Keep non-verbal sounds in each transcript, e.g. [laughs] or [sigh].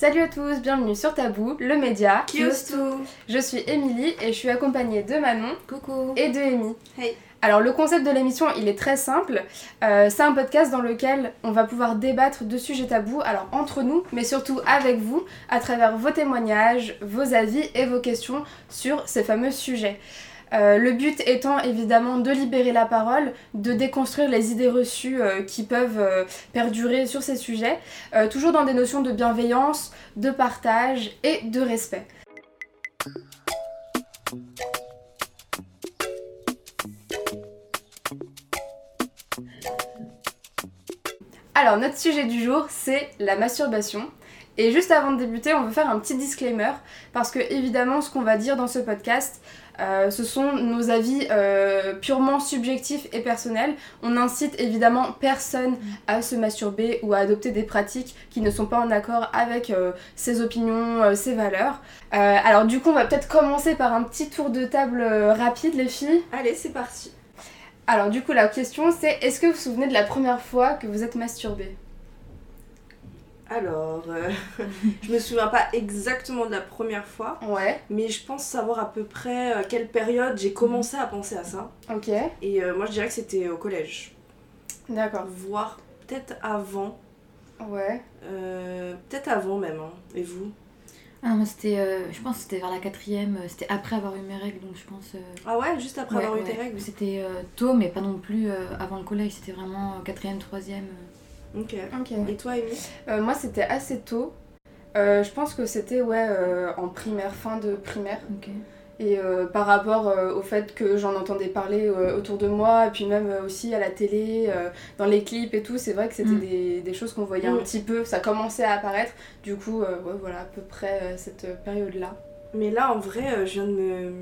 Salut à tous, bienvenue sur Tabou, le média. Qui tout Je suis Émilie et je suis accompagnée de Manon Coucou et de Amy. Hey Alors le concept de l'émission il est très simple, Euh, c'est un podcast dans lequel on va pouvoir débattre de sujets tabous, alors entre nous, mais surtout avec vous, à travers vos témoignages, vos avis et vos questions sur ces fameux sujets. Euh, le but étant évidemment de libérer la parole, de déconstruire les idées reçues euh, qui peuvent euh, perdurer sur ces sujets, toujours dans des notions de bienveillance, de partage et de respect. Alors, notre sujet du jour, c'est la masturbation. Et juste avant de débuter, on veut faire un petit disclaimer, parce que évidemment, ce qu'on va dire dans ce podcast, euh, ce sont nos avis euh, purement subjectifs et personnels. On n'incite évidemment personne à se masturber ou à adopter des pratiques qui ne sont pas en accord avec euh, ses opinions, ses valeurs. Alors du coup, on va peut-être commencer par un petit tour de table rapide, les filles. Allez, c'est parti Alors du coup, la question c'est est-ce que vous vous souvenez de la première fois que vous êtes masturbé Alors, euh, [laughs] je me souviens pas exactement de la première fois, Ouais, mais je pense savoir à peu près à quelle période j'ai commencé à penser à ça. ok, Et euh, moi, je dirais que c'était au collège, d'accord. voire peut-être avant, Ouais, euh, peut-être avant même. hein. Et vous? Ah, moi, c'était, euh, je pense que c'était vers la quatrième, euh, c'était après avoir eu mes règles, donc je pense. euh, Ah ouais, juste après ouais, avoir eu tes règles? C'était euh, tôt, mais pas non plus euh, avant le collège, c'était vraiment euh, quatrième, troisième. Ok. ok. Et toi, Amy Euh, moi c'était assez tôt. Euh, je pense que c'était ouais euh, en primaire, fin de primaire. Ok. Et euh, par rapport euh, au fait que j'en entendais parler euh, autour de moi, et puis même euh, aussi à la télé, euh, dans les clips et tout, c'est vrai que c'était Mm. des, des choses qu'on voyait un Mm. petit peu, ça commençait à apparaître. Du coup, euh, ouais, voilà, à peu près euh, cette période-là. Mais là, en vrai, euh, je viens de me...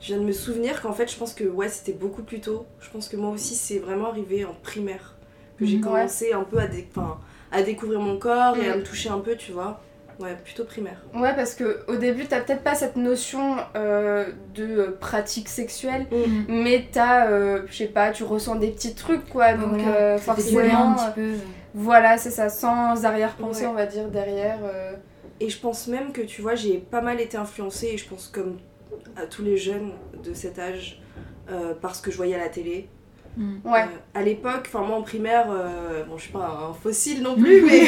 Je viens de me souvenir qu'en fait, je pense que ouais, c'était beaucoup plus tôt. Je pense que moi aussi, c'est vraiment arrivé en primaire que j'ai commencé un peu à, dé- enfin, à découvrir mon corps et à Mhm. me toucher un peu, tu vois. Ouais, plutôt primaire. Ouais, parce que au début, t'as peut-être pas cette notion euh, de pratique sexuelle, Mm. mais t'as, euh, je sais pas, tu ressens des petits trucs quoi, donc Voilà, euh, forcément. un petit peu. Voilà, c'est ça, sans arrière-pensée, Ouais. on va dire, derrière. euh, Et je pense même que, tu vois, j'ai pas mal été influencée, et je pense comme à tous les jeunes de cet âge, euh, parce que je voyais à la télé. Mm. Ouais. Euh, à l'époque, enfin moi en primaire, euh, bon je suis pas un fossile non [laughs] plus, mais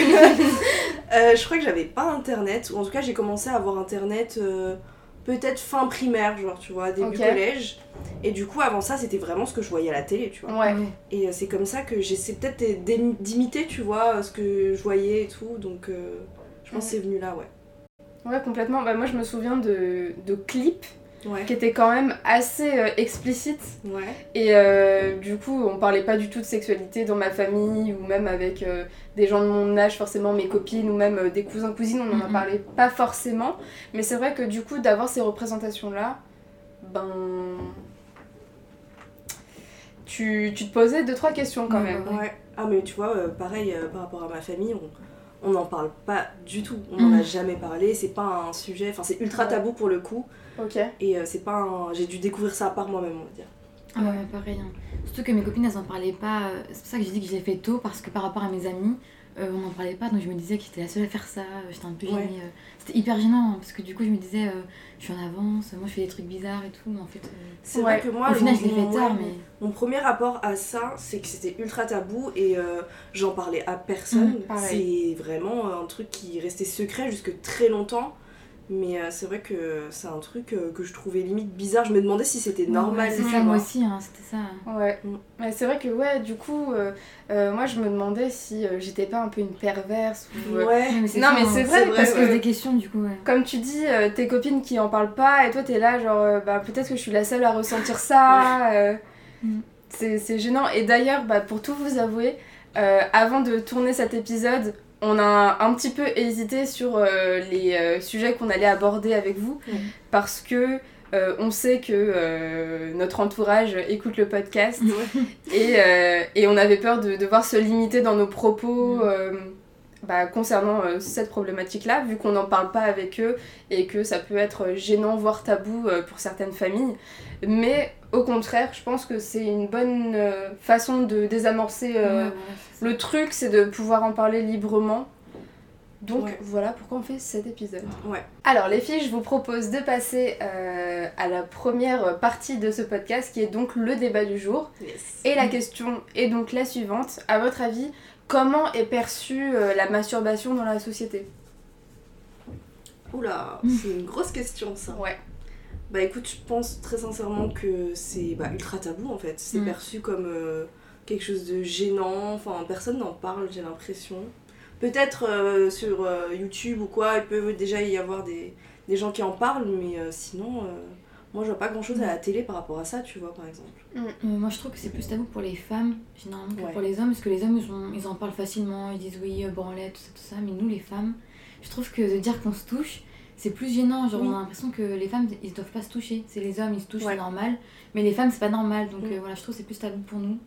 euh, je crois que j'avais pas internet, ou en tout cas j'ai commencé à avoir internet euh, peut-être fin primaire, genre tu vois, début collège. Et du coup avant ça c'était vraiment ce que je voyais à la télé, tu vois. Ouais. Et euh, c'est comme ça que j'essaie peut-être d'im- d'imiter, tu vois, ce que je voyais et tout, donc euh, je pense que c'est venu là, ouais. Ouais, complètement. Bah, moi, je me souviens de, de clips Ouais, qui étaient quand même assez euh, explicites. ouais. Et euh, du coup, on parlait pas du tout de sexualité dans ma famille ou même avec euh, des gens de mon âge, forcément mes copines ou même des cousins, cousines, on en Mhm. parlait pas forcément. Mais c'est vrai que du coup, d'avoir ces représentations-là, ben. Tu, tu te posais deux, trois questions quand Ouais, même. ouais. Ah mais tu vois, pareil par rapport à ma famille, on on n'en parle pas du tout. On n'en a Mm. jamais parlé, c'est pas un sujet, enfin c'est ultra tabou pour le coup. Ok. Et euh, c'est pas un... J'ai dû découvrir ça par moi-même, on va dire. Ah ouais, pareil. hein. Surtout que mes copines, elles en parlaient pas. euh, C'est pour ça que j'ai dit que je l'ai fait tôt, parce que par rapport à mes amis, euh, on n'en parlait pas, donc je me disais que j'étais la seule à faire ça, j'étais un peu Ouais. gênée. euh. C'était hyper gênant, hein, parce que du coup, je me disais, euh, je suis en avance, moi je fais des trucs bizarres et tout, mais en fait. euh, C'est Ouais. vrai que moi, Au final, mon- je fait tard, mais. Mon premier rapport à ça, c'est que c'était ultra tabou et euh, j'en parlais à personne. Mm, pareil. c'est vraiment un truc qui restait secret jusque très longtemps. Mais euh, c'est vrai que c'est un truc euh, que je trouvais limite bizarre. Je me demandais si c'était normal. Ouais, c'est ça, moi aussi, hein, c'était ça. Ouais, Mm. mais c'est vrai que ouais, du coup, euh, euh, moi je me demandais si euh, j'étais pas un peu une perverse ou. euh, Ouais. mais c'est Non, ça, mais hein, c'est vrai, on parce se pose que- des questions, du coup, ouais. Comme tu dis, euh, tes copines qui en parlent pas et toi t'es là, genre, euh, bah peut-être que je suis la seule à ressentir ça. euh, Mm. c'est c'est gênant. Et d'ailleurs, bah, pour tout vous avouer, euh, avant de tourner cet épisode, on a un petit peu hésité sur euh, les euh, sujets qu'on allait aborder avec vous parce que. euh, on sait que notre entourage écoute le podcast et, et on avait peur de devoir se limiter dans nos propos. Euh, bah, concernant euh, cette problématique-là, vu qu'on n'en parle pas avec eux et que ça peut être gênant, voire tabou euh, pour certaines familles. Mais au contraire, je pense que c'est une bonne euh, façon de désamorcer euh, Ouais, le truc, c'est de pouvoir en parler librement. Donc Ouais. voilà pourquoi on fait cet épisode. Ouais. Alors les filles, je vous propose de passer euh, à la première partie de ce podcast qui est donc le débat du jour. Yes. Et la question est donc la suivante. À votre avis, comment est perçue euh, la masturbation dans la société? Oula, Mm. c'est une grosse question ça. Ouais. Bah écoute, je pense très sincèrement que c'est bah, ultra tabou en fait. C'est Mm. perçu comme euh, quelque chose de gênant. Enfin, personne n'en parle, j'ai l'impression. Peut-être euh, sur euh, YouTube ou quoi, il peut déjà y avoir des, des gens qui en parlent, mais sinon, moi je vois pas grand chose à la télé par rapport à ça, tu vois, par exemple. Euh, moi je trouve que c'est plus tabou pour les femmes généralement que Ouais. pour les hommes parce que les hommes ils, ont- ils en parlent facilement, ils disent oui, euh, branlette, tout ça, tout ça, mais nous les femmes, je trouve que de dire qu'on se touche, c'est plus gênant. Genre Oui. on a l'impression que les femmes ils doivent pas se toucher, c'est les hommes ils se touchent, Ouais. c'est normal, mais les femmes c'est pas normal donc Mm. euh, voilà, je trouve que c'est plus tabou pour nous.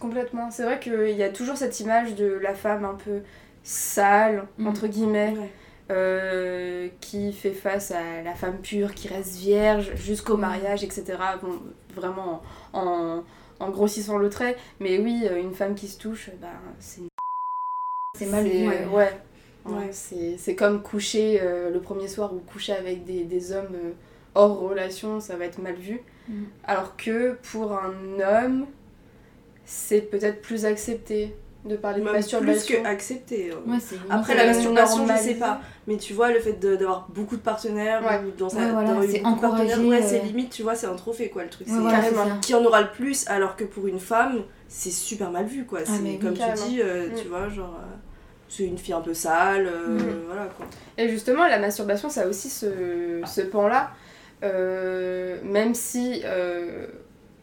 Complètement. C'est vrai qu'il y a toujours cette image de la femme un peu sale, Mm. entre guillemets, Ouais. Euh, qui fait face à la femme pure, qui reste vierge jusqu'au Mm. mariage, etc. Bon, vraiment en, en grossissant le trait. Mais oui, euh, une femme qui se touche, ben, c'est C'est mal vu. ouais. ouais. C'est c'est comme coucher euh, le premier soir ou coucher avec des, des hommes euh, hors relation, ça va être mal vu. Mm. Alors que pour un homme, c'est peut-être plus accepté de parler de Même plus masturbation. que accepté. euh. Ouais, Après euh, la masturbation, je sais pas. Mais tu vois, le fait d'avoir beaucoup de partenaires Ouais. ou dans sa, Ouais, voilà, d'avoir eu c'est beaucoup de partenaires, ouais, euh. c'est limite, tu vois, c'est un trophée quoi le truc. C'est carrément. qui en aura le plus, alors que pour une femme, c'est super mal vu quoi. C'est Ah, mais oui, comme tu dis, euh, Mm. tu vois, genre. euh, c'est une fille un peu sale, euh, Mm. voilà quoi. Et justement, la masturbation, ça a aussi ce, ce pan-là. Euh, même si euh,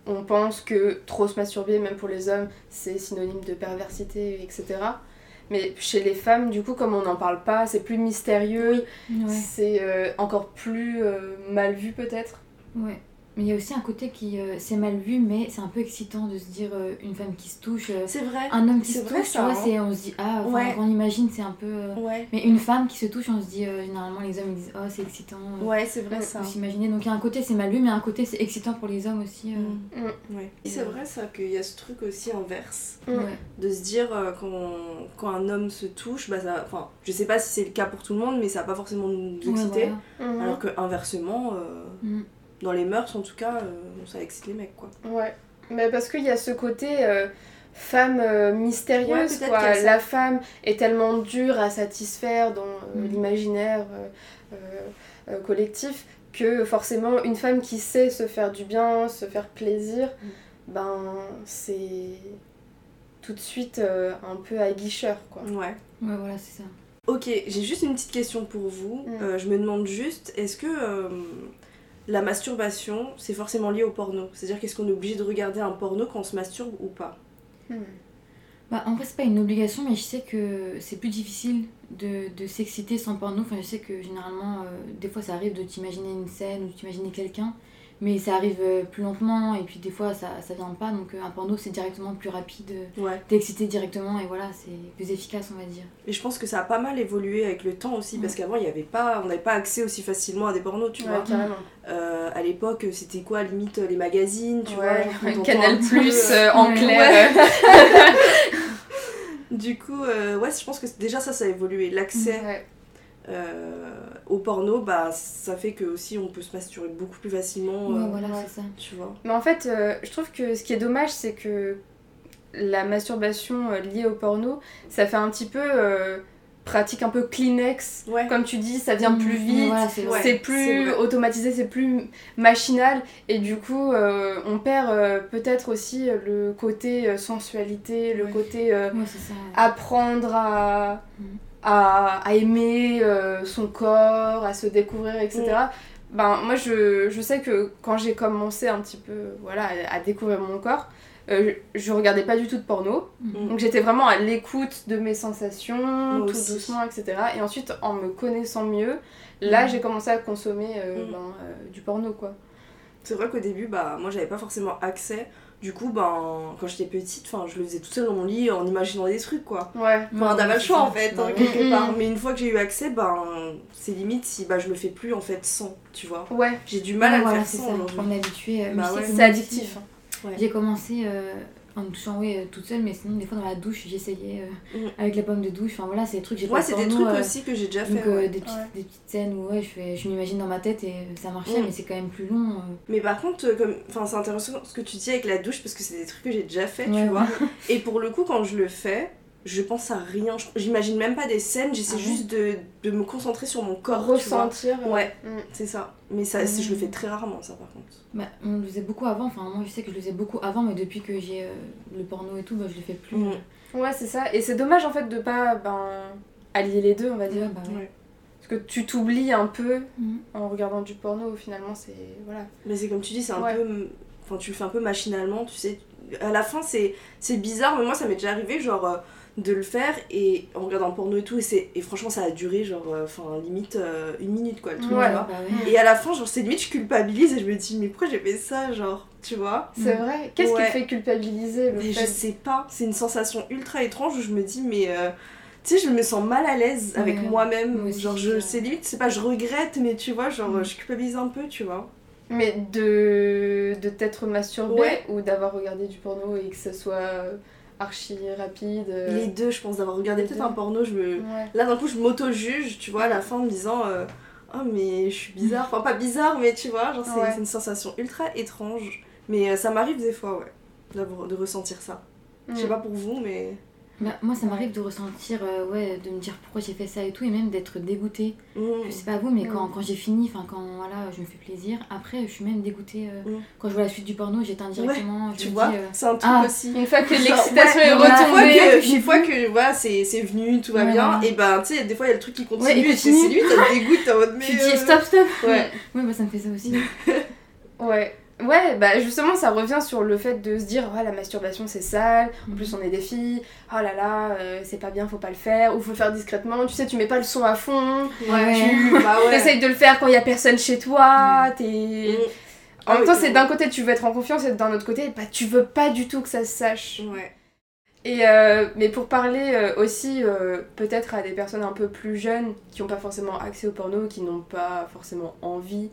on pense que trop se masturber, même pour les hommes, c'est synonyme de perversité, etc. Mais chez les femmes, du coup, comme on n'en parle pas, c'est plus mystérieux, Ouais. c'est euh, encore plus euh, mal vu peut-être? Ouais. Mais il y a aussi un côté qui euh, c'est mal vu, mais c'est un peu excitant de se dire euh, une femme qui se touche, euh, C'est vrai. un homme qui se touche, tu ça, vois, hein. c'est on se dit ah, enfin, Ouais. quand on imagine c'est un peu. euh, Ouais. Mais une femme qui se touche, on se dit euh, généralement les hommes ils disent oh c'est excitant. euh, Ouais, c'est vrai Mm. ça. S'imaginer. Donc il y a un côté c'est mal vu, mais un côté c'est excitant pour les hommes aussi. euh. Mm. Mm. Ouais. C'est vrai ça qu'il y a ce truc aussi inverse. Mm. Ouais. de se dire euh, quand, quand un homme se touche, bah ça, enfin, je sais pas si c'est le cas pour tout le monde, mais ça va pas forcément nous Ouais, exciter. voilà. Mhm. Alors que inversement, euh, Mm. Dans les mœurs en tout cas, euh, ça excite les mecs quoi. Ouais, mais parce qu'il y a ce côté euh, femme euh, mystérieuse, peut-être quoi. La femme est tellement dure à satisfaire dans euh, Mm. l'imaginaire euh, euh, euh, collectif que forcément une femme qui sait se faire du bien, se faire plaisir, Mm. ben c'est tout de suite euh, un peu aguicheur, quoi. Ouais. Ouais, voilà, c'est ça. Ok, j'ai juste une petite question pour vous. Mm. Euh, je me demande juste, est-ce que euh, la masturbation, c'est forcément lié au porno C'est-à-dire qu'est-ce qu'on est obligé de regarder un porno quand on se masturbe ou pas Hmm. Bah, en vrai, c'est pas une obligation, mais je sais que c'est plus difficile de, de s'exciter sans porno. Enfin, je sais que généralement, euh, des fois, ça arrive de t'imaginer une scène ou de t'imaginer quelqu'un, mais ça arrive euh, plus lentement et puis des fois, ça, ça vient pas. Donc, euh, un porno, c'est directement plus rapide. euh, Ouais. T'es excité directement et voilà, c'est plus efficace, on va dire. Et je pense que ça a pas mal évolué avec le temps aussi, parce qu'avant, il y avait pas, on n'avait pas accès aussi facilement à des pornos, tu Ouais, vois. carrément. Euh, à l'époque, c'était quoi, limite les magazines, tu Ouais, vois Canal Plus euh, en Ouais. clair. [laughs] Du coup, euh, ouais, je pense que déjà ça, ça a évolué. L'accès Ouais. Euh, au porno, bah, ça fait que aussi on peut se masturber beaucoup plus facilement, Ouais, euh, voilà, ouais. c'est ça. tu vois. Mais en fait, euh, je trouve que ce qui est dommage, c'est que la masturbation euh, liée au porno, ça fait un petit peu euh, pratique un peu Kleenex. Ouais. Comme tu dis, ça vient Mm, plus ouais, vite, voilà, c'est plus automatisé, c'est plus machinal. Et du coup, euh, on perd euh, peut-être aussi le côté euh, sensualité, le Ouais. côté euh, apprendre à, Mm. À, à aimer euh, son corps, à se découvrir, etc. Mm. Ben, moi, je, je sais que quand j'ai commencé un petit peu voilà, à, à découvrir mon corps, euh, je, je regardais pas du tout de porno. Mm. Donc j'étais vraiment à l'écoute de mes sensations, Moi tout aussi. doucement, etc. Et ensuite, en me connaissant mieux, là, Mm. j'ai commencé à consommer euh, ben, euh, du porno, quoi. C'est vrai qu'au début, bah, moi j'avais pas forcément accès. Du coup, ben, quand j'étais petite, enfin, je le faisais toute seule dans mon lit en imaginant des trucs, quoi. Ouais. Enfin, Ouais, t'avais ouais, le choix en fait, hein, ouais. quelque part. Mais une fois que j'ai eu accès, ben, c'est limite si bah, je le fais plus en fait sans, tu vois. Ouais, J'ai du mal Ouais, à le voilà, faire sans ça. On est habitué. euh, Bah ouais. c'est addictif. Ouais. J'ai commencé euh, en me touchant oui, euh, toute seule, mais sinon des fois dans la douche j'essayais euh, Mm. avec la pomme de douche. Enfin voilà, c'est des trucs que j'ai Ouais, pas c'est des trucs euh, aussi que j'ai déjà Donc fait. euh, ouais. des, petites, Ouais. des petites scènes où ouais, je, fais, je m'imagine dans ma tête et ça marchait, Mm. mais c'est quand même plus long. euh. Mais par contre, comme... enfin, c'est intéressant ce que tu dis avec la douche parce que c'est des trucs que j'ai déjà fait, Ouais, tu vois. [laughs] Et pour le coup, quand je le fais, je pense à rien. J'imagine même pas des scènes, j'essaie Ah juste de, de me concentrer sur mon corps. tu vois. Ressentir. euh, Ouais. mm. C'est ça. Mais ça, je le Mm. fais très rarement, ça, par contre. Bah, on le faisait beaucoup avant, enfin moi je sais que je le faisais beaucoup avant, mais depuis que j'ai euh, le porno et tout, bah, je le fais plus. Mm. Ouais, c'est ça. Et c'est dommage en fait de pas ben, allier les deux, on va Ouais, dire. bah ouais. Ouais. Parce que tu t'oublies un peu en regardant du porno, finalement, c'est. Voilà. Mais c'est comme tu dis, c'est un Ouais. peu. Enfin, tu le fais un peu machinalement, tu sais. À la fin, c'est c'est bizarre, mais moi, ça m'est déjà arrivé, genre, euh, de le faire et en regardant le porno et tout. Et, c'est- et franchement, ça a duré, genre, euh, enfin, limite euh, une minute, quoi, le truc, Ouais. tu vois. bah ouais. Et à la fin, genre, c'est limite, je culpabilise et je me dis, mais pourquoi j'ai fait ça, genre, tu vois? C'est vrai. Qu'est-ce Ouais. qui fait culpabiliser le Mais je sais pas, c'est une sensation ultra étrange où je me dis, mais. euh, tu sais, je me sens mal à l'aise avec moi-même. Moi genre, je, c'est limite, c'est pas je regrette, mais tu vois, genre, Mm. je culpabilise un peu, tu vois. Mais de, de t'être masturbé ou d'avoir regardé du porno et que ça soit archi rapide. euh, Les deux, je pense, d'avoir regardé peut-être un porno, je me. Ouais. Là, d'un coup, je m'auto-juge, tu vois, à la fin, en me disant euh, Oh, mais je suis bizarre. Enfin, pas bizarre, mais tu vois, genre, c'est Ouais. une sensation ultra étrange. Mais euh, ça m'arrive des fois, ouais, de ressentir ça. Je sais Mm. pas pour vous, mais. Bah, moi ça m'arrive de ressentir, euh, ouais, de me dire pourquoi j'ai fait ça et tout, et même d'être dégoûtée. Mm. Je sais pas vous, mais Mm. quand, quand j'ai fini, enfin quand voilà, je me fais plaisir, après je suis même dégoûtée. euh, Mm. Quand je vois la suite du porno, j'éteins directement. je Tu me vois, euh, c'est un truc ah, aussi. Une fois que l'excitation ouais, est voilà. Une fois retombée. que, une fois que voilà, c'est c'est venu, tout va Ouais, bien, et ben tu sais, des fois il y a le truc qui continue, Ouais, il et c'est lui, ça te [laughs] dégoûte, en mode mais. tu dis stop, stop Ouais. Ouais, bah ça me fait ça aussi. [laughs] Ouais. Ouais, bah justement, ça revient sur le fait de se dire, oh la masturbation c'est sale, en plus on est des filles, oh là là, euh, c'est pas bien, faut pas le faire, ou faut le faire discrètement, tu sais, tu mets pas le son à fond, Ouais. tu [laughs] Bah ouais. essayes de le faire quand il y a personne chez toi, t'es. Mm. En Ah même oui, temps, c'est d'un côté tu veux être en confiance et d'un autre côté, bah tu veux pas du tout que ça se sache. Ouais. Et euh, mais pour parler euh, aussi euh, peut-être à des personnes un peu plus jeunes qui n'ont pas forcément accès au porno, qui n'ont pas forcément envie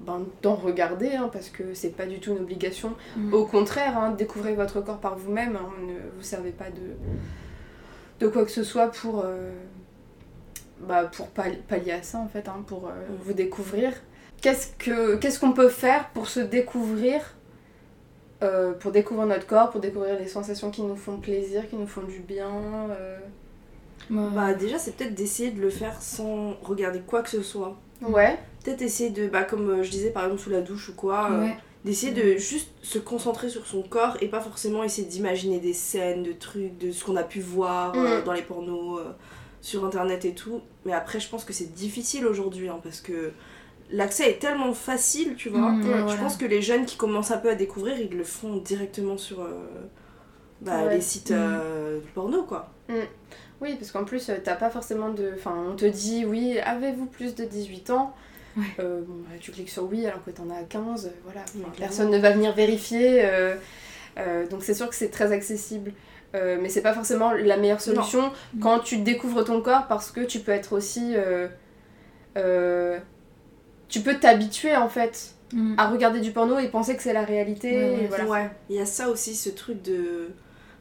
ben, d'en regarder, hein, parce que c'est pas du tout une obligation. Mm. Au contraire, hein, découvrez votre corps par vous-même, hein, ne vous servez pas de, de quoi que ce soit pour, euh, bah, pour pal- pallier à ça en fait, hein, pour euh, Mm. vous découvrir. Qu'est-ce que qu'est-ce qu'on peut faire pour se découvrir euh, pour découvrir notre corps, pour découvrir les sensations qui nous font plaisir, qui nous font du bien. euh? Bah déjà, c'est peut-être d'essayer de le faire sans regarder quoi que ce soit. Ouais. Peut-être essayer de, bah comme euh, je disais par exemple sous la douche ou quoi, euh, Ouais. d'essayer de juste se concentrer sur son corps et pas forcément essayer d'imaginer des scènes, de trucs, de ce qu'on a pu voir euh, Mm. dans les pornos, euh, sur internet et tout. Mais après, je pense que c'est difficile aujourd'hui hein, parce que l'accès est tellement facile, tu vois. Mm, ouais, Je voilà. pense que les jeunes qui commencent un peu à découvrir, ils le font directement sur euh, bah, Ouais. les sites euh, du porno quoi. Oui, parce qu'en plus, t'as pas forcément de. Enfin, on te dit, oui, avez-vous plus de 18 ans? Ouais. Euh, bon, bah, tu cliques sur oui alors que t'en as 15, euh, voilà. Enfin, personne ne va venir vérifier. euh, euh, donc c'est sûr que c'est très accessible. Euh, mais c'est pas forcément la meilleure solution quand tu découvres ton corps parce que tu peux être aussi. euh, euh, tu peux t'habituer en fait Mm. à regarder du porno et penser que c'est la réalité. Ouais, ouais, et voilà. Ouais, il y a ça aussi, ce truc de.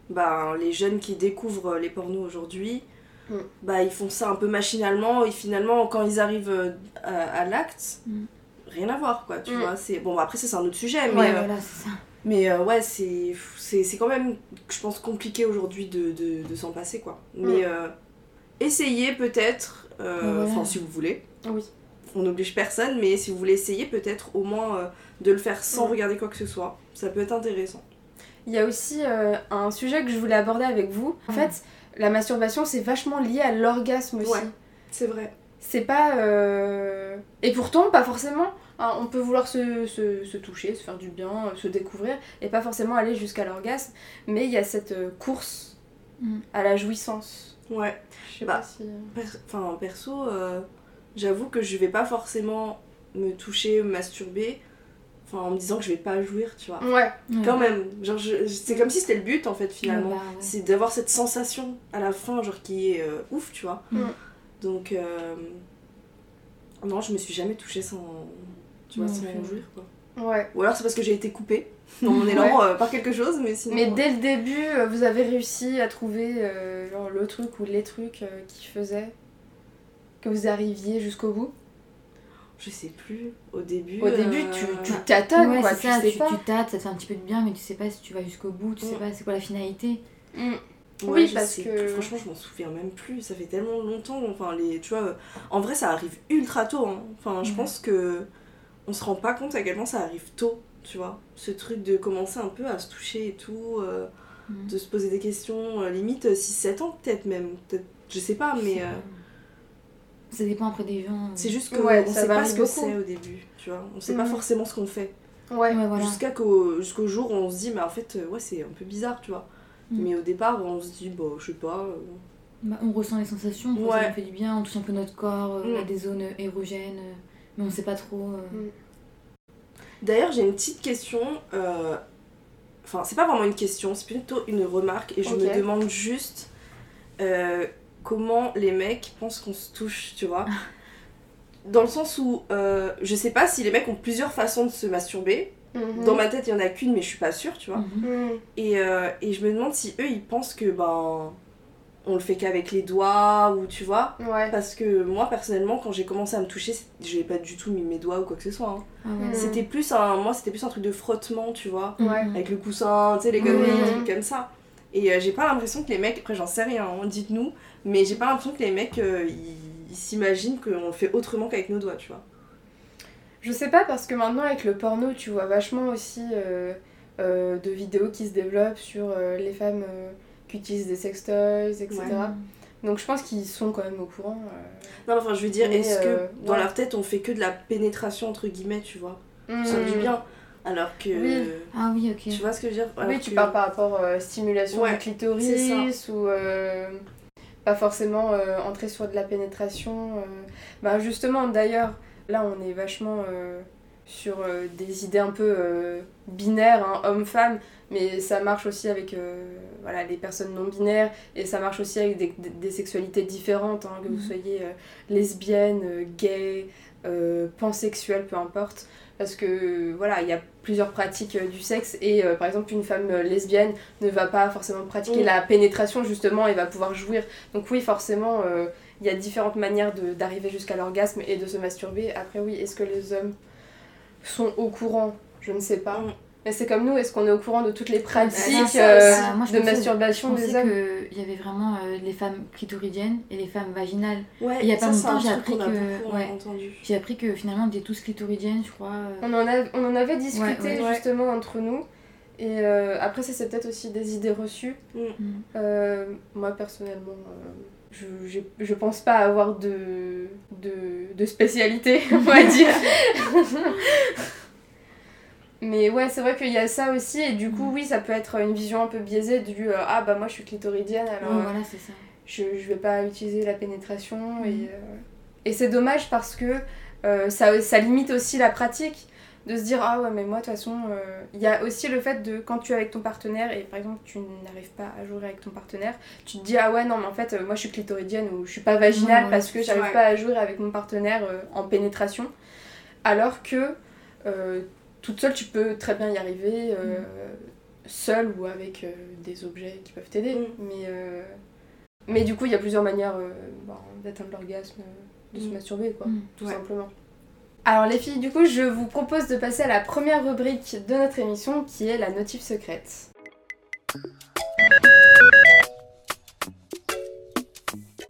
Bah, les jeunes qui découvrent les pornos aujourd'hui, Mm. bah, ils font ça un peu machinalement et finalement, quand ils arrivent euh, à, à l'acte, Mm. rien à voir quoi, tu Mm. vois. c'est Bon, bah, après, ça, c'est un autre sujet, mais, Ouais, euh, voilà, c'est ça. mais euh, ouais, c'est c'est c'est quand même, je pense, compliqué aujourd'hui de, de, de s'en passer quoi. Mais euh, essayez peut-être, euh, voilà. enfin, si vous voulez. Oui. On n'oblige personne, mais si vous voulez essayer, peut-être au moins euh, de le faire sans Mm. regarder quoi que ce soit. Ça peut être intéressant. Il y a aussi euh, un sujet que je voulais aborder avec vous. En fait, la masturbation, c'est vachement lié à l'orgasme aussi. Ouais. C'est vrai. C'est pas. euh, Et pourtant, pas forcément. hein, on peut vouloir se, se- se toucher, se faire du bien, euh, se découvrir, et pas forcément aller jusqu'à l'orgasme. Mais il y a cette euh, course Mm. à la jouissance. Ouais. Je sais Bah, pas si. Per- Enfin, perso, euh, j'avoue que je vais pas forcément me toucher, me masturber, en me disant que je vais pas jouir, tu vois. Ouais. Ouais. Quand même, genre, je- c'est comme si c'était le but en fait finalement. Ouais, bah, ouais. C'est d'avoir cette sensation à la fin, genre qui est euh, ouf, tu vois. Mm. Donc, euh, non, je me suis jamais touchée sans, tu vois, sans jouir quoi. Ouais. Ou alors c'est parce que j'ai été coupée [laughs] dans mon élan euh, par quelque chose, mais sinon. Mais dès le début, vous avez réussi à trouver euh, genre, le truc ou les trucs euh, qui faisaient que vous arriviez jusqu'au bout? Je sais plus. Au début. Au début, euh, tu, tu tâtonnes, Ouais, quoi, tu ça, sais tu, pas. tu tâtes, ça te fait un petit peu de bien, mais tu sais pas si tu vas jusqu'au bout, tu sais Mm. pas c'est quoi la finalité. Mm. Ouais, Oui, je parce sais que- plus. Franchement, je m'en souviens même plus. Ça fait tellement longtemps. Enfin, les, tu vois, en vrai, ça arrive ultra tôt. hein. Enfin, je Ouais. pense que on se rend pas compte à quel point ça arrive tôt. Tu vois, ce truc de commencer un peu à se toucher et tout, euh, Mm. de se poser des questions, euh, limite 6-7 ans peut-être même. Peut-être, je sais pas, mais euh, Ça dépend après des gens. c'est juste que Ouais, on ça sait pas ce que c'est au début. Tu vois, on sait pas Mhm. forcément ce qu'on fait. Ouais. Ouais, voilà. Jusqu'à qu'au, jusqu'au jour où on se dit, mais en fait, euh, ouais, c'est un peu bizarre, tu vois. Mm. Mais au départ, on se dit, bah, je sais pas. euh, Bah, on ressent les sensations, quoi, Ouais. ça nous fait du bien, on touche un peu notre corps, euh, Mm. à des zones érogènes, euh, mais on sait pas trop. euh, Mm. D'ailleurs, j'ai une petite question. euh, Enfin, c'est pas vraiment une question, c'est plutôt une remarque. Et je me demande juste euh, comment les mecs pensent qu'on se touche, tu vois. [laughs] Dans le sens où euh, je sais pas si les mecs ont plusieurs façons de se masturber. Mhm. Dans ma tête, il y en a qu'une, mais je suis pas sûre, tu vois. mhm. Mhm. Et, euh, et je me demande si eux, ils pensent que ben. On le fait qu'avec les doigts, ou tu vois. Ouais. Parce que moi, personnellement, quand j'ai commencé à me toucher, c'est- j'ai pas du tout mis mes doigts ou quoi que ce soit. hein. Ah. C'était plus un. Moi, c'était plus un truc de frottement, tu vois. Avec le coussin, tu sais, les conneries, des trucs comme ça. Et euh, j'ai pas l'impression que les mecs. Après, j'en sais rien, hein, dites-nous. Mais j'ai pas l'impression que les mecs, euh, ils, ils s'imaginent qu'on le fait autrement qu'avec nos doigts, tu vois. Je sais pas parce que maintenant avec le porno, tu vois vachement aussi euh, euh, de vidéos qui se développent sur euh, les femmes euh, qui utilisent des sextoys, etc. Ouais. Donc je pense qu'ils sont quand même au courant. euh. Non, enfin, je veux dire, est-ce que dans ouais. leur tête, on fait que de la pénétration, entre guillemets, tu vois? Ça fait Mhm. du bien. Alors que. Oui. Ah oui, ok. Tu vois ce que je veux dire? Oui, tu que- parles par rapport à stimulation Ouais, du clitoris ou euh, pas forcément euh, entrer sur de la pénétration. euh. Bah justement, d'ailleurs, là on est vachement euh, sur des idées un peu binaires, hein, homme-femme, mais ça marche aussi avec voilà, les personnes non binaires et ça marche aussi avec des, sexualités différentes, hein, que vous Mhm. soyez lesbienne, gay, euh, pansexuel, peu importe. Parce que voilà, il y a plusieurs pratiques euh, du sexe et euh, par exemple une femme euh, lesbienne ne va pas forcément pratiquer la pénétration justement et va pouvoir jouir. Donc oui, forcément, euh, il y a différentes manières de- d'arriver jusqu'à l'orgasme et de se masturber. Après oui, est-ce que les hommes sont au courant? Je ne sais pas. Mais c'est comme nous, est-ce qu'on est au courant de toutes les pratiques euh. Ah, moi, je de masturbation Je des hommes qu'il y avait vraiment euh, les femmes clitoridiennes et les femmes vaginales. Ouais, Il y a pas longtemps, j'ai appris que- ouais. J'ai appris que finalement on était tous clitoridiennes, je crois. euh. On en, a, on en avait discuté Ouais, ouais. justement entre nous. Et euh, après, ça, c'est peut-être aussi des idées reçues. Mm. Mm. Euh, moi, personnellement, euh, je, je, je pense pas avoir de, de, de spécialité, [laughs] on va dire. [laughs] Mais ouais, c'est vrai qu'il y a ça aussi. Et du coup, oui, ça peut être une vision un peu biaisée du euh, Ah, bah moi, je suis clitoridienne, alors euh, voilà, c'est ça. je, je vais pas utiliser la pénétration. Et, Mhm. euh, et c'est dommage parce que euh, ça, ça limite aussi la pratique de se dire ah ouais mais moi de toute façon il y a aussi le fait de quand tu es avec ton partenaire et par exemple tu n'arrives pas à jouer avec ton partenaire tu te dis ah ouais non mais en fait moi je suis clitoridienne ou je suis pas vaginale parce que j'arrive ouais. pas à jouer avec mon partenaire en pénétration alors que euh, toute seule tu peux très bien y arriver euh, seule ou avec euh, des objets qui peuvent t'aider Mm. mais euh, mais du coup il y a plusieurs manières euh, bah, d'atteindre l'orgasme de se Mm. masturber quoi Mm. tout Ouais. simplement. Alors les filles, du coup, je vous propose de passer à la première rubrique de notre émission qui est la notif secrète.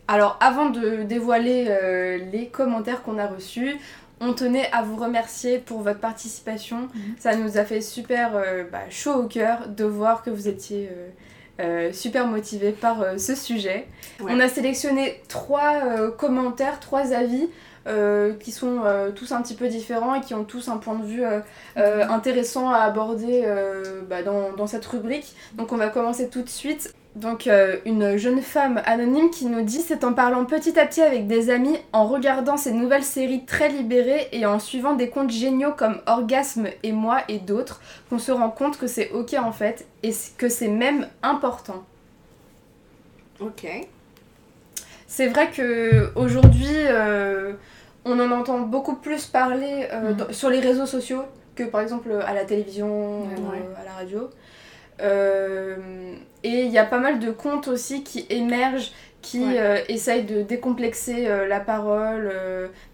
Alors avant de dévoiler euh, les commentaires qu'on a reçus, on tenait à vous remercier pour votre participation. Mhm. Ça nous a fait super euh, bah, chaud au cœur de voir que vous étiez euh, euh, super motivés par ce sujet. Ouais. On a sélectionné trois commentaires, trois avis qui sont tous un petit peu différents et qui ont tous un point de vue euh, intéressant à aborder bah, dans, dans cette rubrique. Donc on va commencer tout de suite. Donc euh, une jeune femme anonyme qui nous dit c'est en parlant petit à petit avec des amis, en regardant ces nouvelles séries très libérées et en suivant des comptes géniaux comme Orgasme et moi et d'autres qu'on se rend compte que c'est ok en fait et que c'est même important. Ok. C'est vrai que aujourd'hui, euh, on en entend beaucoup plus parler euh, dans- sur les réseaux sociaux que par exemple à la télévision ou Ouais. à la radio. Euh, et il y a pas mal de contes aussi qui émergent, qui Ouais. euh, essayent de décomplexer euh, la parole,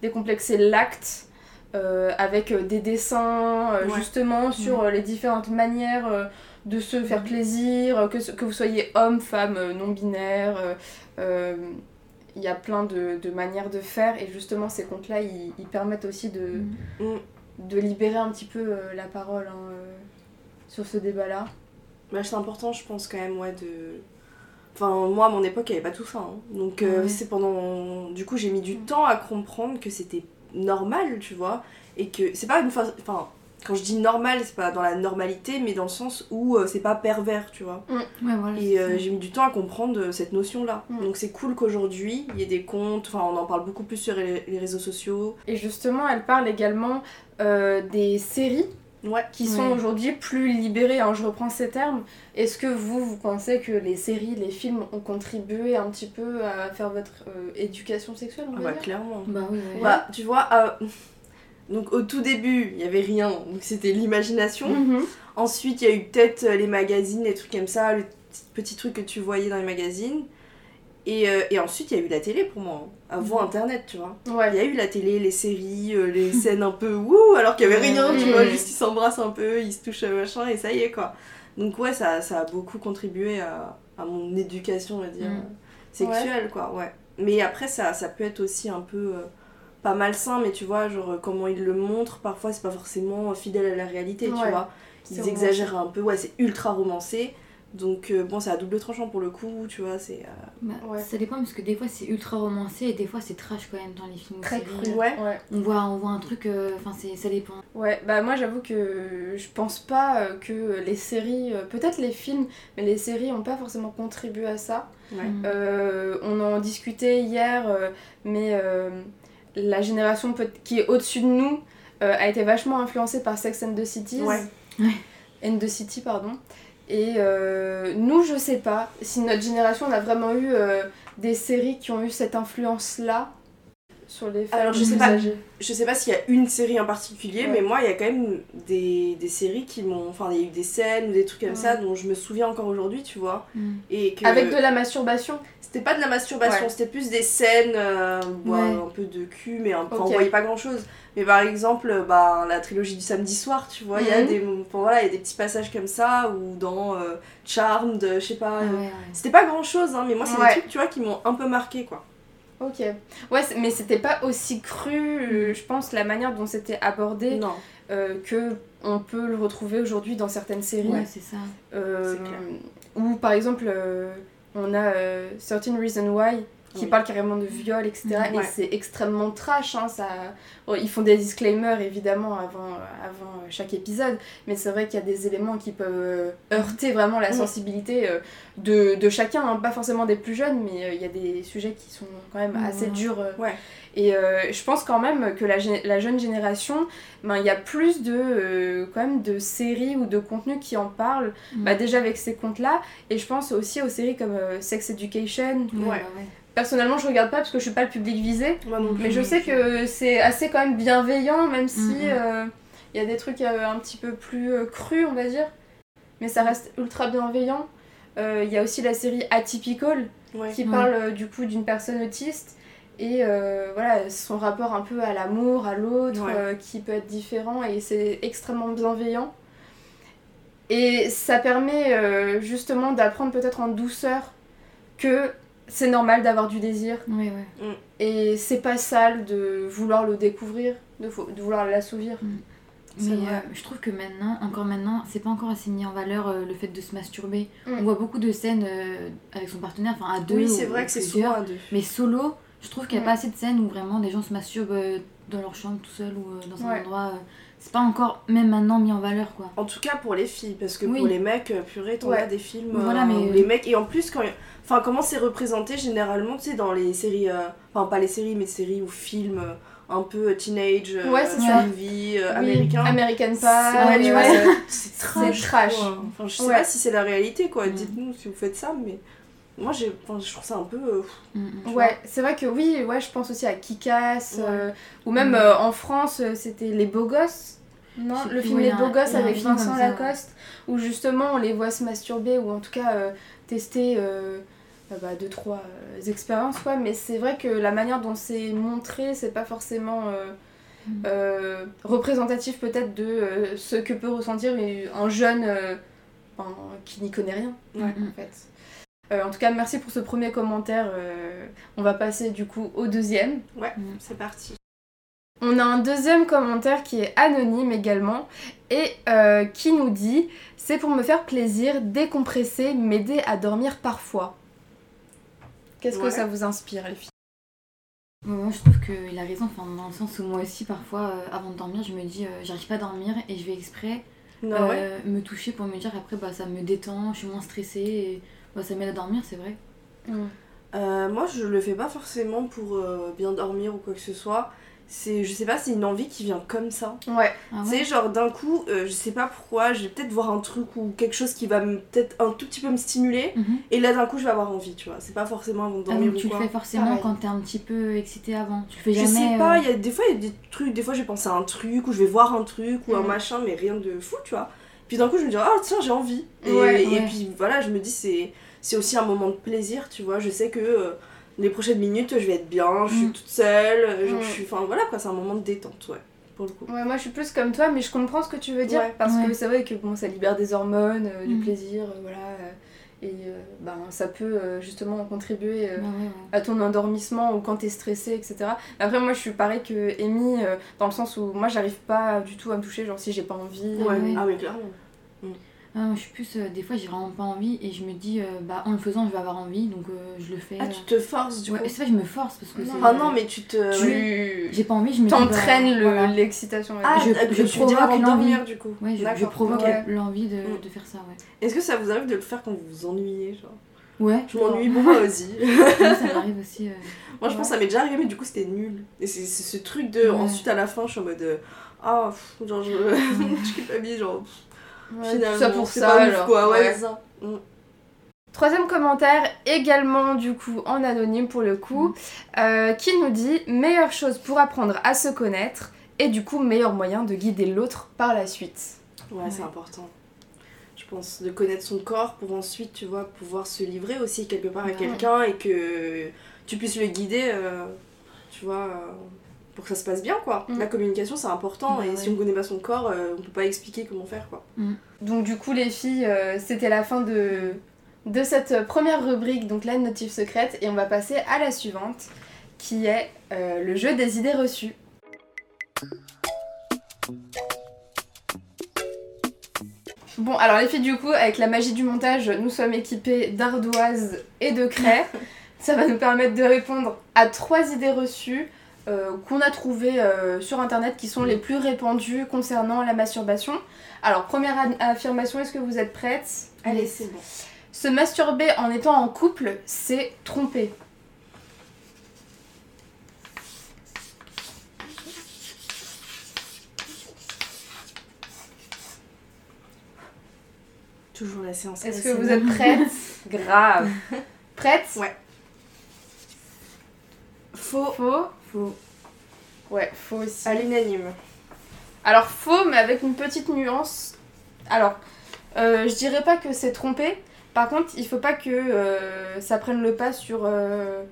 décomplexer l'acte. euh, avec des dessins euh, Ouais. justement sur euh, les différentes manières de se faire plaisir, euh, que, que vous soyez homme, femme, non-binaire. il y a plein de, de manières de faire et justement ces contes-là ils, ils permettent aussi de, Mm. de libérer un petit peu la parole hein, sur ce débat-là. Bah, c'est important, je pense, quand même, ouais, de. Enfin, moi, à mon époque, il n'y avait pas tout ça. hein. Donc, euh, Ouais. c'est pendant. Du coup, j'ai mis du temps à comprendre que c'était normal, tu vois. Et que c'est pas une. Enfin, quand je dis normal, c'est pas dans la normalité, mais dans le sens où euh, c'est pas pervers, tu vois. Ouais, voilà. Et euh, j'ai mis du temps à comprendre euh, cette notion-là. Mm. Donc, c'est cool qu'aujourd'hui, il y ait des comptes. Enfin, on en parle beaucoup plus sur les les réseaux sociaux. Et justement, elle parle également euh, des séries Ouais. qui sont Ouais. aujourd'hui plus libérées, hein, je reprends ces termes. Est-ce que vous, vous pensez que les séries, les films ont contribué un petit peu à faire votre euh, éducation sexuelle, on Ah va bah, dire clairement. Bah oui, ouais. Bah, tu vois, euh, [laughs] donc au tout début, il y avait rien, donc c'était l'imagination. Mhm. Ensuite, il y a eu peut-être euh, les magazines, les trucs comme ça, les petits trucs que tu voyais dans les magazines. Et, euh, et ensuite, il y a eu la télé pour moi, hein, avant Mhm. Internet, tu vois. Il y a eu la télé, les séries, euh, les [laughs] scènes un peu wouh, alors qu'il y avait rien, tu Mhm. vois, juste ils s'embrassent un peu, ils se touchent euh, machin, et ça y est, quoi. Donc ouais, ça, ça a beaucoup contribué à, à mon éducation, on va dire, Mhm. sexuelle, quoi, ouais. Mais après, ça, ça peut être aussi un peu... euh, pas malsain, mais tu vois, genre comment ils le montrent, parfois c'est pas forcément fidèle à la réalité, tu vois. Ils romancé. exagèrent un peu, ouais, c'est ultra romancé. Donc euh, bon, c'est à double tranchant pour le coup, tu vois, c'est... euh, Bah, Ouais. Ça dépend parce que des fois c'est ultra romancé et des fois c'est trash quand même dans les films. Très cru. Ouais. ouais. On voit, on voit un truc, euh, enfin c'est ça dépend. Ouais, bah moi j'avoue que je pense pas que les séries, euh, peut-être les films, mais les séries ont pas forcément contribué à ça. Ouais. Mm. Euh, on en discutait hier, euh, mais euh, la génération peut- qui est au-dessus de nous euh, a été vachement influencée par Sex and the City. Ouais. And the City, pardon. Et euh, nous, je sais pas si notre génération on a vraiment eu euh, des séries qui ont eu cette influence-là sur les femmes Alors, je sais pas. âgées. Je sais pas s'il y a une série en particulier, Ouais. mais moi, il y a quand même des, des séries qui m'ont... Enfin, il y a eu des scènes ou des trucs comme ça dont je me souviens encore aujourd'hui, tu vois. Mm. Et que... Avec de la masturbation. C'était pas de la masturbation, Ouais. c'était plus des scènes, euh, Ouais. un peu de cul, mais un- enfin, Ok. on voyait pas grand chose. Mais par exemple, bah, la trilogie du samedi soir, tu vois, il y a Mhm. des enfin, voilà, il y a des petits passages comme ça, ou dans euh, Charmed, je sais pas. Ah euh, ouais. C'était pas grand chose, hein, mais moi, c'est Ouais. des trucs, tu vois, qui m'ont un peu marqué, quoi. Ok. Ouais, mais c'était pas aussi cru, euh, je pense, la manière dont c'était abordé, Non. euh, que on peut le retrouver aujourd'hui dans certaines séries. Ouais, c'est ça. Euh. Ou par exemple, euh, on a euh, Certain Reason Why qui Oui. parle carrément de viol, etc. Et c'est extrêmement trash. Hein, ça... bon, ils font des disclaimers évidemment avant, avant chaque épisode, mais c'est vrai qu'il y a des éléments qui peuvent euh, heurter vraiment la sensibilité euh, de, de chacun, hein, pas forcément des plus jeunes, mais euh, il y a des sujets qui sont quand même assez durs. euh. Ouais. Et euh, je pense quand même que la, jeune génération, ben, il y a plus de, euh, quand même de séries ou de contenus qui en parlent, Mm. bah, déjà avec ces comptes-là, et je pense aussi aux séries comme euh, Sex Education. Ouais. Personnellement, je regarde pas parce que je suis pas le public visé, Moi non plus. mais je sais que c'est assez quand même bienveillant, même si Mhm. euh, il y a des trucs euh, un petit peu plus euh, crus, on va dire, mais ça reste ultra bienveillant. Euh, Il y a aussi la série Atypical Ouais. qui Ouais. parle euh, du coup d'une personne autiste et euh, voilà son rapport un peu à l'amour, à l'autre, Ouais. euh, qui peut être différent et c'est extrêmement bienveillant. Et ça permet euh, justement d'apprendre peut-être en douceur que c'est normal d'avoir du désir Ouais, ouais. et c'est pas sale de vouloir le découvrir, de, vouloir l'assouvir. C'est Mais euh, je trouve que maintenant, encore maintenant, c'est pas encore assez mis en valeur euh, le fait de se masturber. Mm. On voit beaucoup de scènes euh, avec son partenaire, enfin à deux. Oui, ou- c'est vrai ou que c'est plusieurs. souvent à deux. Mais solo, je trouve qu'il n'y a Mm. pas assez de scènes où vraiment des gens se masturbent euh, dans leur chambre tout seul ou euh, dans un Ouais. endroit. euh, c'est pas encore, même maintenant, mis en valeur quoi. En tout cas pour les filles, parce que Oui. pour les mecs, purée, t'en Ouais. as des films. Voilà, euh, mais- où les mecs. Et en plus, quand. Enfin, comment c'est représenté généralement, tu sais, dans les séries. euh, Enfin, pas les séries, mais séries ou films euh, un peu teenage, euh, Ouais, c'est movie, euh, Oui, américain. American C'est- Pie, ouais. [laughs] c'est- trash. trash. quoi. Enfin, je sais Ouais. pas si c'est la réalité, quoi. Mm. Dites-nous si vous faites ça, mais. Moi, j'ai, enfin, je trouve ça un peu. euh, Mm, mm. Ouais, c'est vrai que oui, ouais, je pense aussi à Kikas, Ouais. euh, ou même Mm. en France, c'était Les Beaux Gosses. Non, le film Les Beaux Gosses avec Vincent. Lacoste, où justement on les voit se masturber, ou en tout cas euh, tester bah, deux, trois euh, expériences, quoi. Mais c'est vrai que la manière dont c'est montré, c'est pas forcément euh, Mm. euh, représentatif peut-être de euh, ce que peut ressentir un jeune euh, qui n'y connaît rien, Ouais. en fait. Euh, en tout cas, merci pour ce premier commentaire. euh, on va passer du coup au deuxième. Ouais, c'est parti. On a un deuxième commentaire qui est anonyme également et euh, qui nous dit C'est pour me faire plaisir, décompresser, m'aider à dormir parfois. Qu'est-ce que ça vous inspire, les filles? Moi, je trouve qu'il a raison, enfin, dans le sens où moi aussi, parfois, euh, avant de dormir, je me dis, euh, j'arrive pas à dormir et je vais exprès Non, euh, ouais. me toucher pour me dire, après, bah, ça me détend, je suis moins stressée et bah, ça m'aide à dormir, c'est vrai. Euh, moi, je le fais pas forcément pour euh, bien dormir ou quoi que ce soit. C'est, je sais pas, c'est une envie qui vient comme ça. Ouais, Ah Tu ouais sais, genre d'un coup, euh, je sais pas pourquoi, je vais peut-être voir un truc ou quelque chose qui va me- peut-être un tout petit peu me stimuler. Mhm. Et là, d'un coup, je vais avoir envie, tu vois. C'est pas forcément avant de Ah, dormir donc ou tu le quoi. fais forcément quand t'es un petit peu excité avant. Tu le fais Je jamais. sais pas, euh, il y a des fois il y a des trucs, des fois j'ai pensé à un truc ou je vais voir un truc ou un Mhm. machin mais rien de fou, tu vois. Puis d'un coup je me dis ah tiens, j'ai envie. Et, Ouais, et ouais. puis voilà, je me dis c'est c'est aussi un moment de plaisir, tu vois. Je sais que euh, les prochaines minutes, je vais être bien, je suis Mhm. toute seule, euh, genre Mhm. je suis enfin voilà quoi, c'est un moment de détente, ouais, pour le coup. ouais, moi je suis plus comme toi, mais je comprends ce que tu veux dire Ouais. parce que c'est vrai que bon, ça libère des hormones, euh, du Mm. plaisir, euh, voilà. euh, et euh, ben, ça peut euh, justement contribuer euh, bah ouais, ouais. à ton endormissement ou quand t'es stressé, etc. Après, moi je suis pareil que Amy, euh, dans le sens où moi j'arrive pas du tout à me toucher, genre si j'ai pas envie. Ouais. ah oui, clairement. Ah, moi, je suis plus. euh, des fois, j'ai vraiment pas envie et je me dis, euh, bah, en le faisant, je vais avoir envie donc euh, je le fais. Ah, tu te forces du Ouais, coup. c'est vrai, je me force parce que Non. c'est. Ah non, mais tu te. Tu J'ai pas envie, je me dis. bah, t'entraînes le- voilà. l'excitation. Ah, Je- je, je provoque dormir l'envie. du coup. Ouais, je, je provoque Ouais. l'envie de, Mm. de faire ça, ouais. Est-ce que ça vous arrive de le faire quand vous vous ennuyez genre? Ouais, Je m'ennuie, bon moi aussi. moi, ça m'arrive aussi. euh. Moi, je pense que ça m'est déjà arrivé, mais du coup, c'était nul. Et c'est ce truc de. Ensuite, à la fin, je suis en mode. Ah, genre, je. [laughs] je culpabilise, genre. Ouais, finalement, tout ça pour ça, pas ouf, alors. quoi. Ouais, Ouais. c'est ça. Mm. Troisième commentaire, également du coup en anonyme pour le coup, euh, qui nous dit meilleure chose pour apprendre à se connaître et du coup meilleur moyen de guider l'autre par la suite. Ouais, c'est important. Je pense de connaître son corps pour ensuite, tu vois, pouvoir se livrer aussi quelque part à Ouais. quelqu'un et que tu puisses le guider, euh, tu vois, euh, pour que ça se passe bien, quoi. Mm. La communication, c'est important Bah et ouais. si on connaît pas son corps, euh, on peut pas expliquer comment faire, quoi. Donc du coup les filles, euh, c'était la fin de, de cette première rubrique, donc la notif secrète, et on va passer à la suivante, qui est euh, le jeu des idées reçues. Bon, alors les filles, du coup, avec la magie du montage, nous sommes équipées d'ardoises et de craie. [laughs] Ça va nous permettre de répondre à trois idées reçues euh, qu'on a trouvées euh, sur internet qui sont les plus répandues concernant la masturbation. Alors, première affirmation, est-ce que vous êtes prêtes Allez, c'est bon. Se masturber en étant en couple, c'est tromper. Toujours la séance. Est-ce que vous êtes prêtes [laughs] Grave. Prêtes Ouais. Faux Faux Ouais, faux aussi. à l'unanime. Alors faux, mais avec une petite nuance. Alors, euh, je dirais pas que c'est tromper. Par contre, il faut pas que euh, ça prenne le pas sur, euh,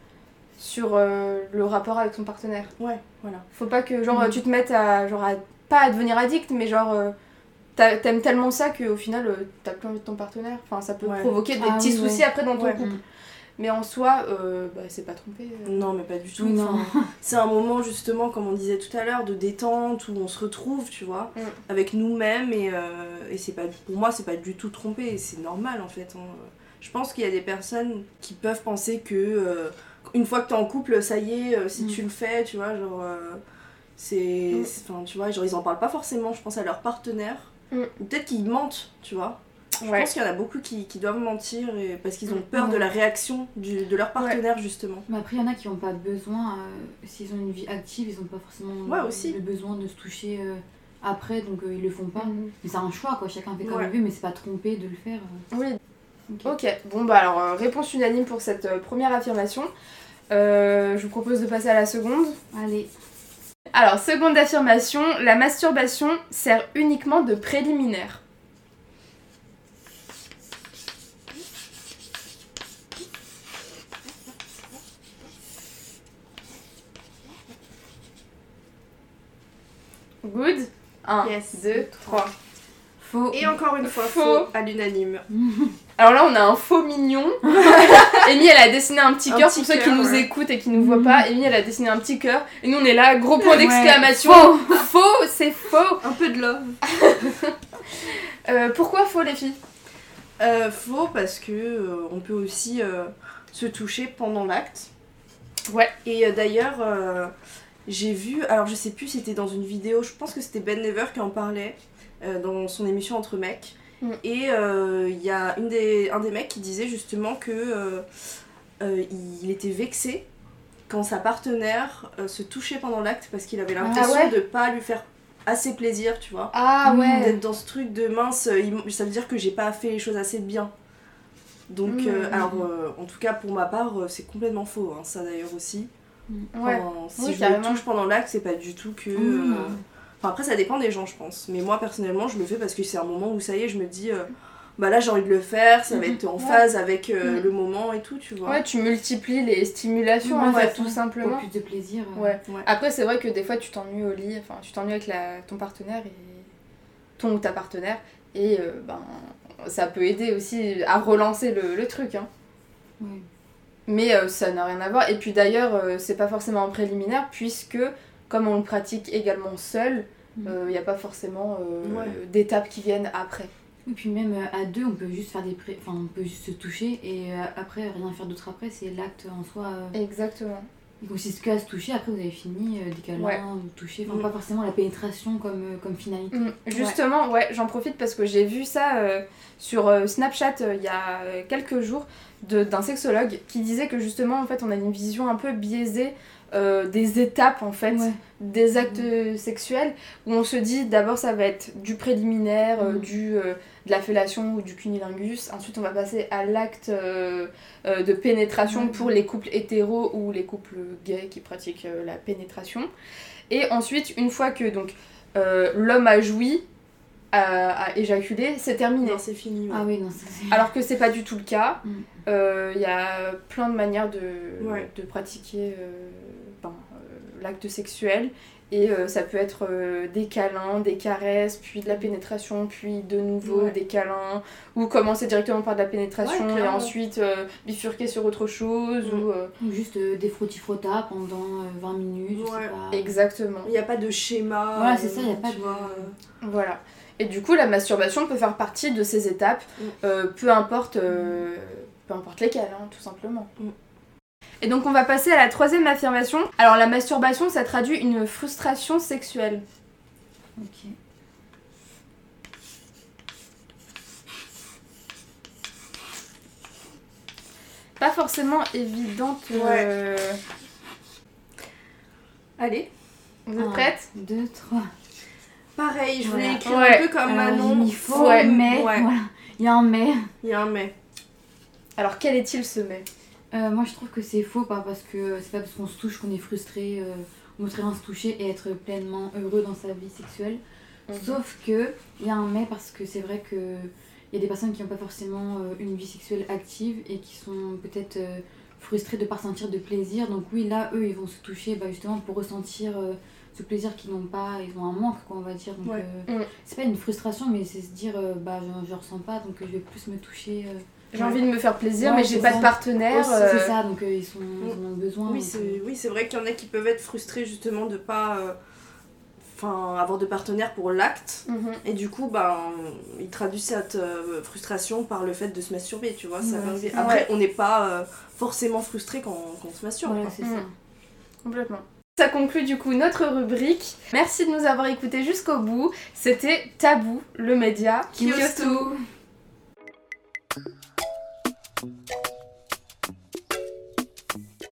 sur le rapport avec son partenaire. Ouais, voilà. Faut pas que genre Mhm. tu te mettes à genre à- pas à devenir addict, mais genre t'a- t'aimes tellement ça qu'au final t'as plus envie de ton partenaire. Enfin, ça peut Ouais. provoquer des Ah petits oui, soucis ouais. après dans ton Ouais. couple. Mm. Mais en soi, euh, bah, c'est pas tromper. euh. Non, mais pas du tout. Oui, Enfin, non. C'est un moment justement, comme on disait tout à l'heure, de détente où on se retrouve, tu vois, Mm. avec nous-mêmes et, euh, et c'est pas, pour moi c'est pas du tout trompé, c'est normal en fait. hein. Je pense qu'il y a des personnes qui peuvent penser que une fois que t'es en couple, ça y est, si Mm. tu le fais, tu vois, genre c'est, Mm. c'est- enfin tu vois, genre ils en parlent pas forcément, je pense à leur partenaire, ou peut-être qu'ils mentent, tu vois. Je Ouais. pense qu'il y en a beaucoup qui, qui doivent mentir et, parce qu'ils ont Mm. peur de Ouais. la réaction du- de leur partenaire justement. Mais après, il y en a qui n'ont pas besoin, euh, s'ils ont une vie active, ils n'ont pas forcément Ouais, aussi. le besoin de se toucher euh, après, donc euh, ils le font pas. Mhm. Mais c'est un choix, quoi. Chacun fait comme Ouais. il veut, mais c'est pas trompé de le faire. euh. Oui, Ok. Ok, bon bah alors euh, réponse unanime pour cette euh, première affirmation. Euh, je vous propose de passer à la seconde. Allez. Alors, seconde affirmation, la masturbation sert uniquement de préliminaire. Good 1, Yes. 2, 3. Faux. Et encore une fois, Faux. faux à l'unanime. [laughs] Alors là, on a un faux mignon. [laughs] Amy, elle a dessiné un petit cœur pour ceux qui nous ouais. écoutent et qui nous voient pas. Amy, elle a dessiné un petit cœur. Et nous, on est là, gros point Ouais. d'exclamation. Faux. Faux, c'est faux. Un peu de love. [laughs] Euh, pourquoi faux, les filles? Euh, faux parce que euh, on peut aussi euh, se toucher pendant l'acte. Ouais. Et euh, d'ailleurs, euh, j'ai vu, alors je sais plus si c'était dans une vidéo, je pense que c'était Ben Never qui en parlait euh, dans son émission Entre mecs. Mm. Et euh, il y a une des, un des mecs qui disait justement que euh, il était vexé quand sa partenaire se touchait pendant l'acte parce qu'il avait l'impression ouais de pas lui faire assez plaisir, tu vois. Ah ouais. D'être dans ce truc de mince, ça veut dire que j'ai pas fait les choses assez bien. Donc, Mm. alors, en tout cas, pour ma part, c'est complètement faux, hein, ça d'ailleurs aussi. Ouais. Enfin, si Oui, je me touche pendant l'acte, c'est pas du tout que. Euh, Enfin, après, ça dépend des gens, je pense. Mais moi, personnellement, je le fais parce que c'est un moment où ça y est, je me dis, euh, bah là, j'ai envie de le faire, ça va Mhm. être en Ouais. phase avec euh, Mhm. le moment et tout, tu vois. Ouais, tu multiplies les stimulations, en Ouais, fait, ouais. tout simplement. Pour plus de plaisir. euh, Ouais. Ouais. Après, c'est vrai que des fois, tu t'ennuies au lit, enfin, tu t'ennuies avec la, ton partenaire et ton ou ta partenaire, et euh, ben, ça peut aider aussi à relancer le, le truc. Hein. ouais. Mais euh, ça n'a rien à voir. Et puis d'ailleurs, euh, c'est pas forcément un préliminaire, puisque comme on le pratique également seul, il Mhm. n'y a pas forcément euh, Ouais. d'étapes qui viennent après. Et puis même euh, à deux, on peut juste faire des pré... enfin, on peut juste se toucher et euh, après rien faire d'autre après, c'est l'acte en soi. euh, Exactement. Il consiste que à se toucher, après vous avez fini, euh, des câlins, Ouais. vous touchez, enfin Mm. pas forcément la pénétration comme, euh, comme finalité. Mm, Justement, ouais, j'en profite parce que j'ai vu ça euh, sur euh, Snapchat il y a quelques jours d'un sexologue qui disait que justement en fait on a une vision un peu biaisée euh, des étapes en fait Ouais. des actes sexuels où on se dit d'abord ça va être du préliminaire, euh, Mhm. du euh, de la fellation ou du cunilingus, ensuite on va passer à l'acte de pénétration pour les couples hétéros ou les couples gays qui pratiquent la pénétration. Et ensuite une fois que donc l'homme a joui, a éjaculé, c'est terminé. C'est fini. ouais. Ah oui, non. Alors que c'est pas du tout le cas. Mm. Euh, Il y a plein de manières de, Ouais. de pratiquer euh, ben, euh, l'acte sexuel. Et euh, ça peut être euh, des câlins, des caresses, puis de la pénétration, puis de nouveau Ouais. des câlins, ou commencer directement par de la pénétration Ouais, et ensuite euh, bifurquer sur autre chose. Mm. Ou, euh, Ou juste euh, des frottis-frottas pendant euh, 20 minutes, je Ouais. sais pas. Exactement. Il n'y a pas de schéma. Voilà, c'est ça, il y a pas de- vois, euh, Voilà. Et du coup, la masturbation peut faire partie de ces étapes, Mm. euh, peu importe, euh, peu importe lesquelles, hein, tout simplement. Mm. Et donc, on va passer à la troisième affirmation. Alors, la masturbation, ça traduit une frustration sexuelle. Ok. Pas forcément évidente. euh, Allez. Vous êtes prêtes Deux, trois. Pareil, je voulais Voilà. écrire Ouais. un peu comme Alors, Manon. faux, Ouais. mais. Ouais. Voilà. Il y a un mais. Il y a un mais. Alors, quel est-il ce mais? Euh, moi je trouve que c'est faux, pas parce que c'est pas parce qu'on se touche qu'on est frustré. euh, on voudrait bien se toucher et être pleinement heureux dans sa vie sexuelle. Mhm. Sauf que il y a un mais parce que c'est vrai que il y a des personnes qui n'ont pas forcément euh, une vie sexuelle active et qui sont peut-être euh, frustrées de pas ressentir de plaisir. Donc oui, là eux ils vont se toucher bah, justement pour ressentir euh, ce plaisir qu'ils n'ont pas. Ils ont un manque quoi on va dire. Donc Ouais. euh, Mhm. c'est pas une frustration mais c'est se dire euh, bah je, je ressens pas donc je vais plus me toucher. euh, J'ai envie de me faire plaisir, Ouais, mais j'ai pas ça. de partenaire. euh, C'est ça donc euh, ils, sont, ils en ont besoin. Oui, c'est euh, oui, vrai qu'il y en a qui peuvent être frustrés justement de pas euh, enfin avoir de partenaire pour l'acte mhm. et du coup ben ils traduisent cette euh, frustration par le fait de se masturber, tu vois, ça Ouais. Après Ouais. on n'est pas euh, forcément frustré quand, quand on se masturbe. Voilà, c'est ça. Complètement. Ça conclut du coup notre rubrique. Merci de nous avoir écoutés jusqu'au bout. C'était Tabou, le média qui tout.